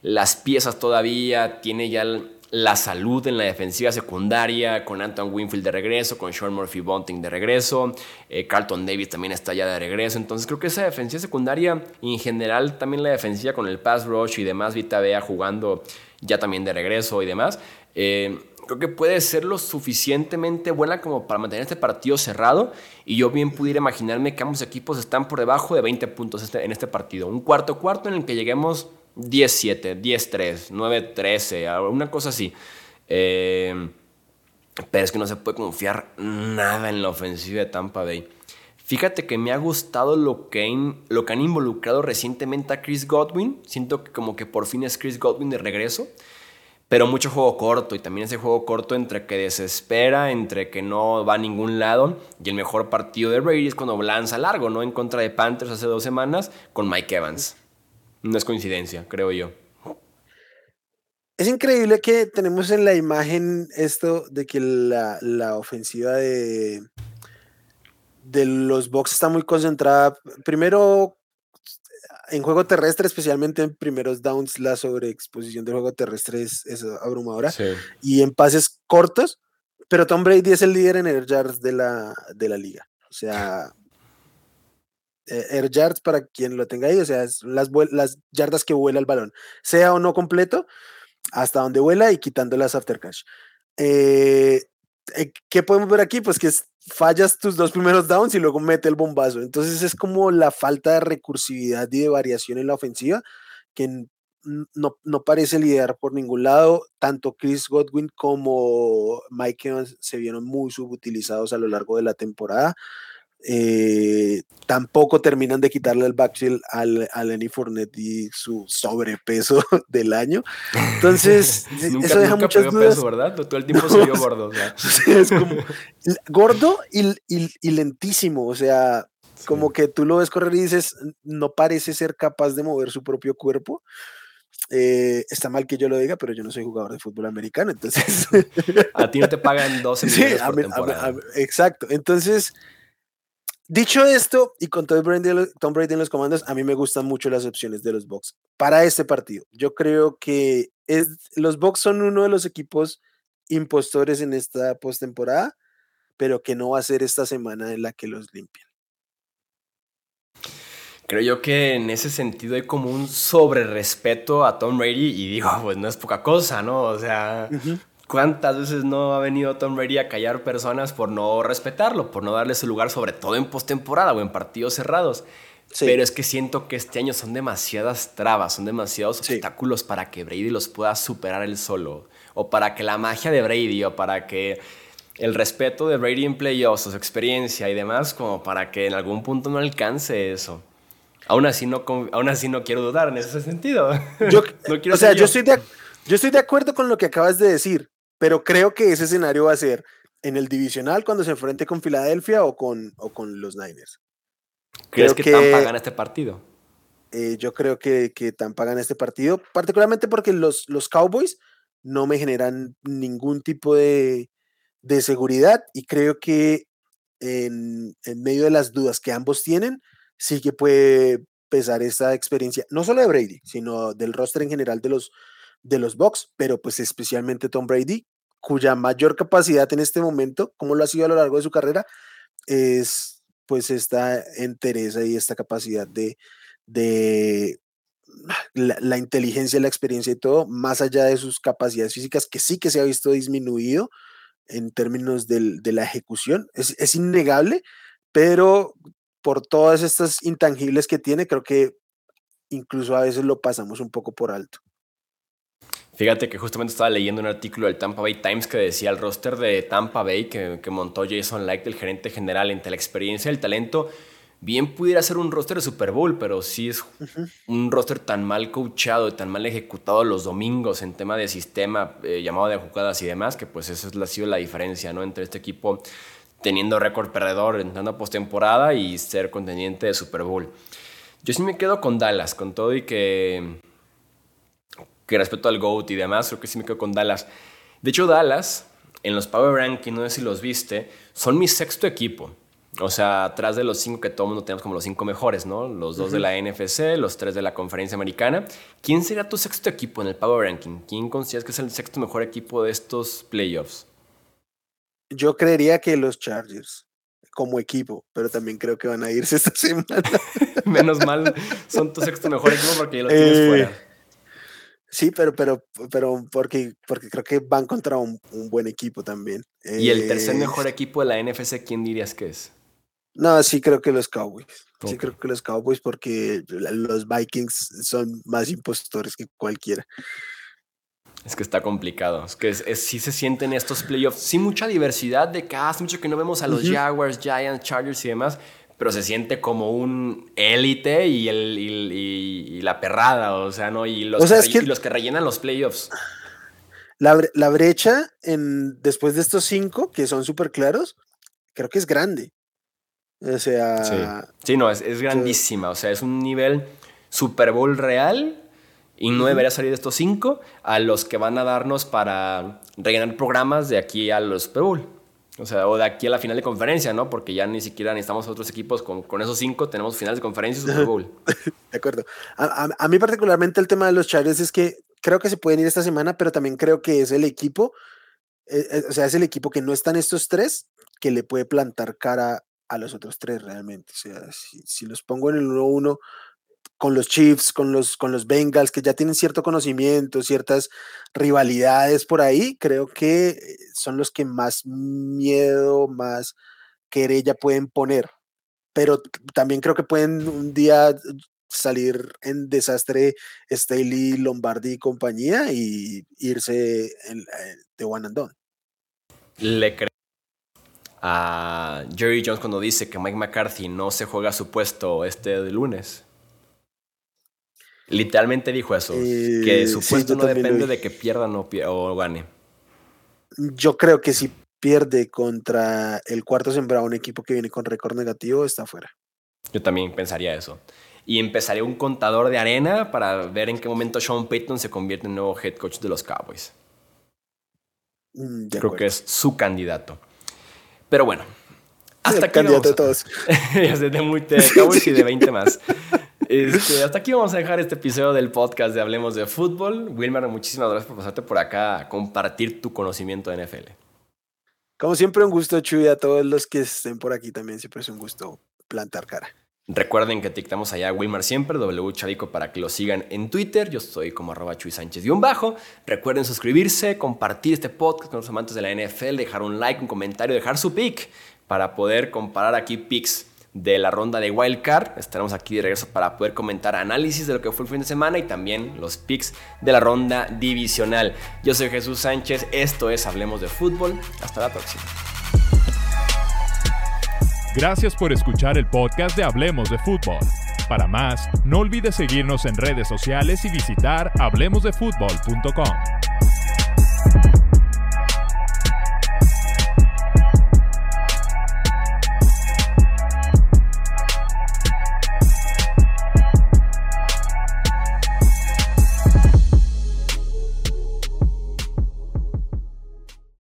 Speaker 1: las piezas todavía, tiene ya la salud en la defensiva secundaria, con Anton Winfield de regreso, con Sean Murphy Bunting de regreso, eh, Carlton Davis también está ya de regreso, entonces creo que esa defensiva secundaria y en general también la defensiva con el pass rush y demás, Vita Bea jugando ya también de regreso y demás, eh, creo que puede ser lo suficientemente buena como para mantener este partido cerrado y yo bien pudiera imaginarme que ambos equipos están por debajo de 20 puntos este, en este partido, un cuarto cuarto en el que lleguemos 10-7, 10-3, 9-13, una cosa así. Eh, pero es que no se puede confiar nada en la ofensiva de Tampa Bay. Fíjate que me ha gustado lo que, lo que han involucrado recientemente a Chris Godwin. Siento que como que por fin es Chris Godwin de regreso. Pero mucho juego corto y también ese juego corto entre que desespera, entre que no va a ningún lado. Y el mejor partido de Brady es cuando lanza largo, ¿no? En contra de Panthers hace dos semanas con Mike Evans. No es coincidencia, creo yo.
Speaker 3: Es increíble que tenemos en la imagen esto de que la, la ofensiva de, de los Bucks está muy concentrada. Primero, en juego terrestre, especialmente en primeros downs, la sobreexposición del juego terrestre es, abrumadora. Y en pases cortos, pero Tom Brady es el líder en air yards de la, de la liga. O sea, eh, air yards para quien lo tenga ahí, o sea, las, las yardas que vuela el balón, sea o no completo, hasta donde vuela y quitando las after catch. Eh, ¿Qué podemos ver aquí? Pues que fallas tus dos primeros downs y luego mete el bombazo. Entonces es como la falta de recursividad y de variación en la ofensiva que no, no parece liderar por ningún lado. Tanto Chris Godwin como Mike Evans se vieron muy subutilizados a lo largo de la temporada. Eh, tampoco terminan de quitarle el backfield al, a Lenny Fournette y su sobrepeso del año. Entonces, eso deja muchas dudas. Peso,
Speaker 1: ¿verdad? Todo el tiempo se vio gordo.
Speaker 3: es como gordo y, y, lentísimo. O sea, como que tú lo ves correr y dices, no parece ser capaz de mover su propio cuerpo. Eh, está mal que yo lo diga, pero yo no soy jugador de fútbol americano, entonces...
Speaker 1: a ti no te pagan 12 millones por temporada.
Speaker 3: exacto, entonces Dicho esto, y con Tom Brady, Tom Brady en los comandos, a mí me gustan mucho las opciones de los Bucks para este partido. Yo creo que es, los Bucks son uno de los equipos impostores en esta postemporada, pero que no va a ser esta semana en la que los limpien.
Speaker 1: Creo yo que en ese sentido hay como un sobre respeto a Tom Brady y digo, pues no es poca cosa, ¿no? O sea, ¿Cuántas veces no ha venido Tom Brady a callar personas por no respetarlo, por no darle su lugar, sobre todo en postemporada o en partidos cerrados? Pero es que siento que este año son demasiadas trabas, son demasiados obstáculos para que Brady los pueda superar él solo. O para que la magia de Brady, o para que el respeto de Brady en playoffs, su experiencia y demás, como para que en algún punto no alcance eso. Aún así no, aún así no quiero dudar en ese sentido.
Speaker 3: Yo, o sea, yo. estoy yo estoy de acuerdo con lo que acabas de decir, pero creo que ese escenario va a ser en el divisional cuando se enfrente con Filadelfia o con, o con los Niners.
Speaker 1: ¿Crees que, Tampa gana este partido?
Speaker 3: Eh, yo creo que, que, Tampa gana este partido, particularmente porque los, los Cowboys no me generan ningún tipo de, de seguridad y creo que en, en, medio de las dudas que ambos tienen, sí que puede pesar esta experiencia, no solo de Brady, sino del roster en general de los, de los Bucks, pero pues especialmente Tom Brady, cuya mayor capacidad en este momento, como lo ha sido a lo largo de su carrera, es pues esta entereza y esta capacidad de, de la, inteligencia, la experiencia y todo, más allá de sus capacidades físicas, que sí que se ha visto disminuido en términos de la ejecución, es, es innegable, pero por todas estas intangibles que tiene, creo que incluso a veces lo pasamos un poco por alto.
Speaker 1: Fíjate que justamente estaba leyendo un artículo del Tampa Bay Times que decía el roster de Tampa Bay que, montó Jason Light, el gerente general, entre la experiencia y el talento, bien pudiera ser un roster de Super Bowl, pero sí es un roster tan mal coachado y tan mal ejecutado los domingos en tema de sistema, eh, llamado de jugadas y demás, que pues esa ha sido la diferencia ¿no? entre este equipo teniendo récord perdedor, entrando a postemporada y ser contendiente de Super Bowl. Yo sí me quedo con Dallas, con todo y que que respecto al GOAT y demás, creo que sí me quedo con Dallas. De hecho, Dallas, en los Power Rankings, no sé si los viste, son mi sexto equipo. O sea, atrás de los cinco que todo el mundo tenemos como los cinco mejores, ¿no? Los dos de la NFC, los tres de la conferencia americana. ¿Quién sería tu sexto equipo en el Power Ranking? ¿Quién consideras que es el sexto mejor equipo de estos playoffs?
Speaker 3: Yo creería que los Chargers como equipo, pero también creo que van a irse esta semana.
Speaker 1: Menos mal, son tu sexto mejor equipo porque ya lo tienes eh, fuera.
Speaker 3: Sí, pero, pero, pero porque, porque creo que van contra un, buen equipo también.
Speaker 1: ¿Y el tercer eh, mejor equipo de la NFC, quién dirías que es?
Speaker 3: No, sí creo que los Cowboys. Sí creo que los Cowboys porque los Vikings son más impostores que cualquiera.
Speaker 1: Es que está complicado. Es que sí se sienten estos playoffs. Sí, mucha diversidad de que mucho que no vemos a los Jaguars, Giants, Chargers y demás pero se siente como un élite y, el, y, la perrada, o sea, ¿no? Y los, que, los que rellenan los playoffs.
Speaker 3: La, la, brecha en, después de estos cinco, que son súper claros, creo que es grande. O sea.
Speaker 1: Sí, no, es, es, grandísima. O sea, es un nivel Super Bowl real y no debería salir de estos cinco a los que van a darnos para rellenar programas de aquí a los Super Bowl. O sea, o de aquí a la final de conferencia, ¿no? Porque ya ni siquiera necesitamos otros equipos. Con, con esos cinco tenemos finales de conferencia y Super Bowl.
Speaker 3: de acuerdo. A, mí particularmente el tema de los Chargers es que creo que se pueden ir esta semana, pero también creo que es el equipo, eh, eh, o sea, es el equipo que no están estos tres que le puede plantar cara a los otros tres realmente. O sea, si, si los pongo en el 1-1 con los Chiefs, con los, con los Bengals, que ya tienen cierto conocimiento, ciertas rivalidades por ahí, creo que eh, son los que más miedo, más querella pueden poner. Pero también creo que pueden un día salir en desastre Staley, Lombardi y compañía y irse eh, de one and done.
Speaker 1: Le creo a Jerry Jones cuando dice que Mike McCarthy no se juega su puesto este lunes. Literalmente dijo eso, que su puesto no depende de que pierda o, gane.
Speaker 3: Yo creo que si pierde contra el cuarto sembrado, un equipo que viene con récord negativo, está fuera.
Speaker 1: Yo también pensaría eso. Y empezaría un contador de arena para ver en qué momento Sean Payton se convierte en nuevo head coach de los Cowboys. Mm, creo que es su candidato. Pero bueno,
Speaker 3: hasta aquí. Candidato de todos.
Speaker 1: de, de Cowboys y de 20 más. Este, hasta aquí vamos a dejar este episodio del podcast de Hablemos de Fútbol. Wilmer, muchísimas gracias por pasarte por acá a compartir tu conocimiento de NFL.
Speaker 3: Como siempre, un gusto, Chuy, a todos los que estén por aquí también. Siempre es un gusto plantar cara.
Speaker 1: Recuerden que etiquetamos allá a Wilmar siempre, W Chavico, para que lo sigan en Twitter. Yo estoy como arroba Chuy Sánchez y un bajo. Recuerden suscribirse, compartir este podcast con los amantes de la NFL, dejar un like, un comentario, dejar su pick para poder comparar aquí picks de la ronda de Wildcard. Estaremos aquí de regreso para poder comentar análisis de lo que fue el fin de semana y también los picks de la ronda divisional. Yo soy Jesús Sánchez, esto es Hablemos de Fútbol. Hasta la próxima.
Speaker 2: Gracias por escuchar el podcast de Hablemos de Fútbol. Para más, no olvides seguirnos en redes sociales y visitar hablemosdefutbol.com.